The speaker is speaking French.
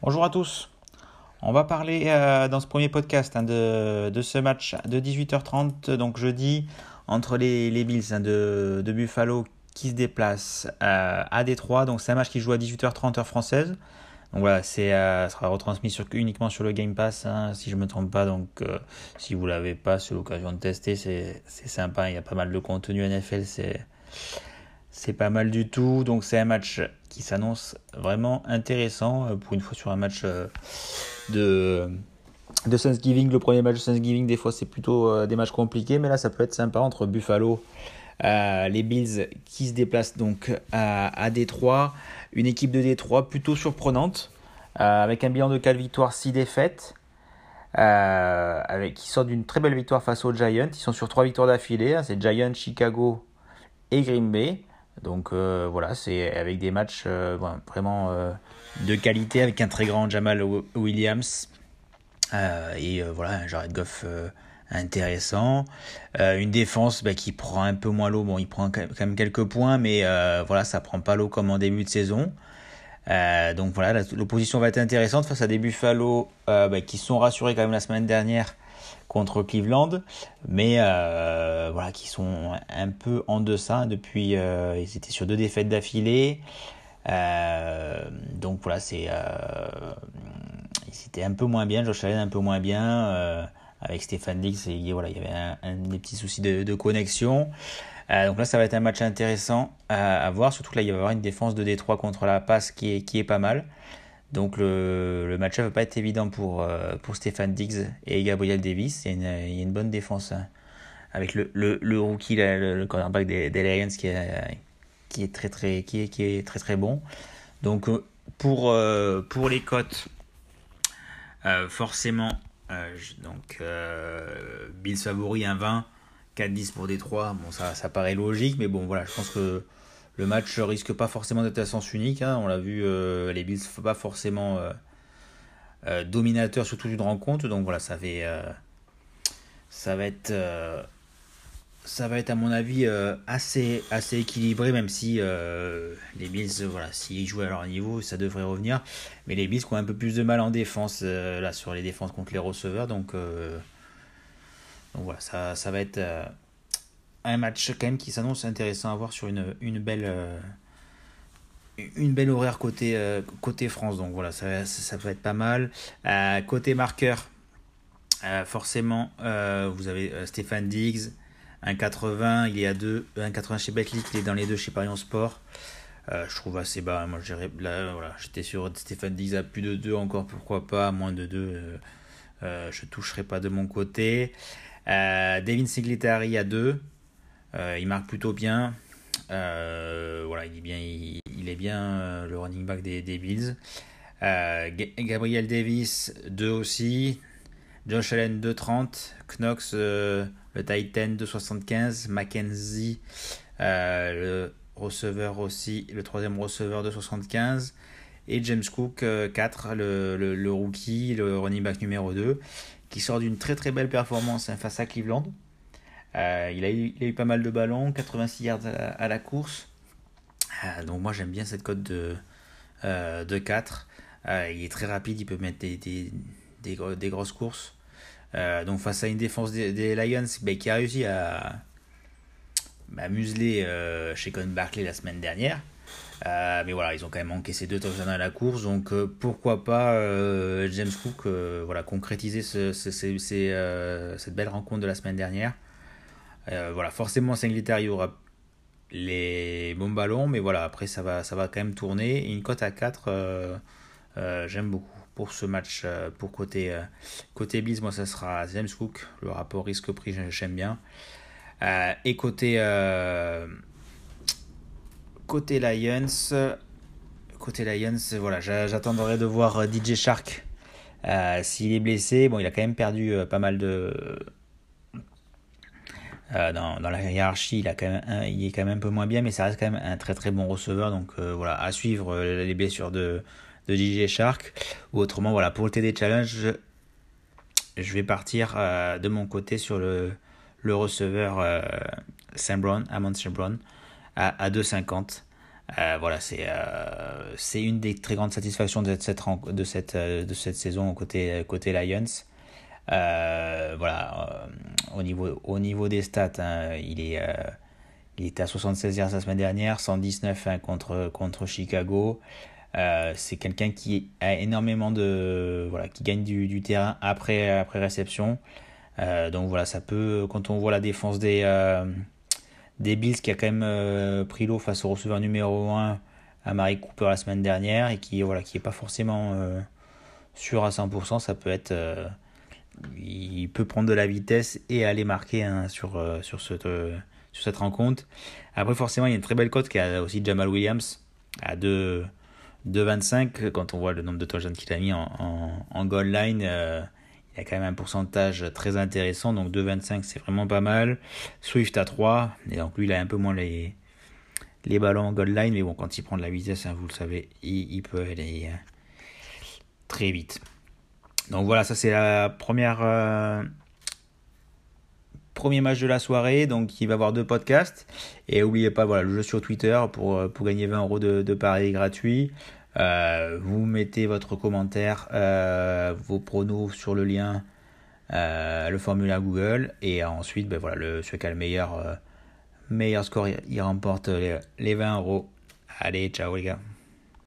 Bonjour à tous. On va parler euh, dans ce premier podcast hein, de, ce match de 18h30, donc jeudi, entre les, les Bills hein, de, Buffalo qui se déplacent euh, à Détroit. Donc c'est un match qui joue à 18h30 heure française. Donc voilà, c'est euh, sera retransmis sur, uniquement sur le Game Pass, hein, si je me trompe pas. Donc si vous l'avez pas, c'est l'occasion de tester, c'est sympa. Il y a pas mal de contenu NFL, c'est pas mal du tout. Donc c'est un match qui s'annonce vraiment intéressant euh, pour une fois sur un match euh, de, de Thanksgiving. Le premier match de Thanksgiving, des fois c'est plutôt euh, des matchs compliqués, mais là ça peut être sympa entre Buffalo, les Bills qui se déplacent donc à, Détroit. Une équipe de Détroit plutôt surprenante, avec un bilan de 4 victoires, 6 défaites. avec, qui sort d'une très belle victoire face aux Giants. Ils sont sur 3 victoires d'affilée. Hein. c'est Giants, Chicago et Green Bay. Donc euh, voilà, c'est avec des matchs euh, vraiment euh, de qualité, avec un très grand Jamal Williams et voilà, un Jared Goff intéressant. une défense bah, qui prend un peu moins l'eau, bon il prend quand même quelques points, mais voilà, ça prend pas l'eau comme en début de saison. donc voilà, l'opposition va être intéressante face à des Buffalo bah, qui sont rassurés quand même la semaine dernière contre Cleveland, mais euh, voilà, qui sont un peu en deçà depuis. Euh, ils étaient sur deux défaites d'affilée. Euh, donc voilà, c'est. ils étaient un peu moins bien, Josh Allen un peu moins bien. avec Stéphane Dix, et voilà, il y avait un, des petits soucis de, connexion. donc là, ça va être un match intéressant à, voir. Surtout que là, il va y avoir une défense de Détroit contre la passe qui est, qui est pas mal. Donc le, le match-up va pas être évident pour, euh, pour Stéphane Diggs et Gabriel Davis. Il y a une, il y a une bonne défense hein, avec le, le, le rookie, le, cornerback des, Lions qui est, qui est très très qui est, qui est très très bon. Donc euh, pour, euh, pour les cotes, forcément, donc Bills favori 1-20, 4-10 pour Détroit. Bon ça, ça paraît logique, mais bon voilà, je pense que le match risque pas forcément d'être à sens unique. Hein. On l'a vu, euh, les Bills ne pas forcément euh, euh, dominateurs sur toute une rencontre. Donc voilà, ça, va être ça va être à mon avis assez, assez équilibré, même si les Bills, voilà, s'ils jouent à leur niveau, ça devrait revenir. Mais les Bills ont un peu plus de mal en défense, là, sur les défenses contre les receveurs. Donc, donc voilà, ça, ça va être un match quand même qui s'annonce intéressant à voir sur une, une belle euh, une belle horaire côté, euh, côté France. Donc voilà, ça, ça, peut être pas mal. Euh, côté marqueur, forcément, vous avez Stéphane Diggs, 1,80, il est à 2, 1,80 chez Betclic, il est dans les deux chez Parion Sport. je trouve assez bas. Moi, là, voilà, j'étais sur Stéphane Diggs à plus de 2 encore, pourquoi pas, moins de 2. je toucherai pas de mon côté. Devin Singletary à 2. Euh, il marque plutôt bien. Euh, voilà, il est bien, il, est bien euh, le running back des, Bills. Gabriel Davis 2 aussi. Josh Allen 2,30. Knox le Titan 2,75. Mackenzie le receveur aussi, le troisième receveur de 75 et James Cook 4, le, le, le, rookie, le running back numéro 2, qui sort d'une très très belle performance hein, face à Cleveland. Euh, il, a eu, il, a eu, pas mal de ballons, 86 yards à, la course. Euh, donc moi j'aime bien cette cote de, euh, de 4. il est très rapide, il peut mettre des, des, des, grosses courses. donc face à une défense des, Lions bah, qui a réussi à, museler chez Con Barkley la semaine dernière. mais voilà, ils ont quand même encaissé deux touchdowns à la course, donc pourquoi pas James Cook voilà, concrétiser ce, ce, cette belle rencontre de la semaine dernière. Euh, voilà, forcément, Singletary aura les bons ballons, mais voilà, après, ça va, ça quand même tourner. une cote à 4, euh, euh, j'aime beaucoup pour ce match. pour côté, côté Bills, moi, ça sera James Cook. Le rapport risque-prix, j'aime bien. et côté, côté Lions, côté Lions, voilà, j'attendrai de voir DJ Shark. S'il est blessé, bon, il a quand même perdu pas mal de euh, dans, la hiérarchie, il, a quand même il est quand même un peu moins bien, mais ça reste quand même un très très bon receveur. Donc euh, voilà, à suivre euh, les blessures de, DJ Shark. Ou autrement, voilà, pour le TD Challenge, je, vais partir de mon côté sur le, receveur Sam Brown, Amon Sam Brown, à, à 2,50. voilà, c'est une des très grandes satisfactions de cette, saison côté Lions. Voilà, au, niveau, au niveau des stats, hein, il est il était à 76 yards la semaine dernière, 119 hein, contre, contre Chicago. Euh, c'est quelqu'un qui a énormément de voilà qui gagne du, terrain après après réception. Euh, donc voilà, ça peut quand on voit la défense des euh, des Bills qui a quand même pris l'eau face au receveur numéro 1 à Marie Cooper la semaine dernière et qui voilà qui est pas forcément sûr à 100%, ça peut être il peut prendre de la vitesse et aller marquer hein, sur sur cette sur cette rencontre. Après, forcément, il y a une très belle cote qui a aussi Jamal Williams à 2,25. Quand on voit le nombre de touchdowns qu'il a mis en, en, goal line, euh, il y a quand même un pourcentage très intéressant. Donc 2,25, c'est vraiment pas mal. Swift à 3. Et donc lui, il a un peu moins les, les ballons en goal line. Mais bon, quand il prend de la vitesse, hein, vous le savez, il, peut aller euh, très vite. Donc voilà, ça c'est la première, euh, premier match de la soirée, donc il va y avoir deux podcasts. Et n'oubliez pas, voilà, le jeu sur Twitter pour, euh, gagner 20 euros de, paris gratuit. Euh, vous mettez votre commentaire, vos pronos sur le lien, le formulaire Google. Et ensuite, ben voilà, le, celui qui a le meilleur, meilleur score, il, remporte les, les 20 euros. Allez, ciao les gars.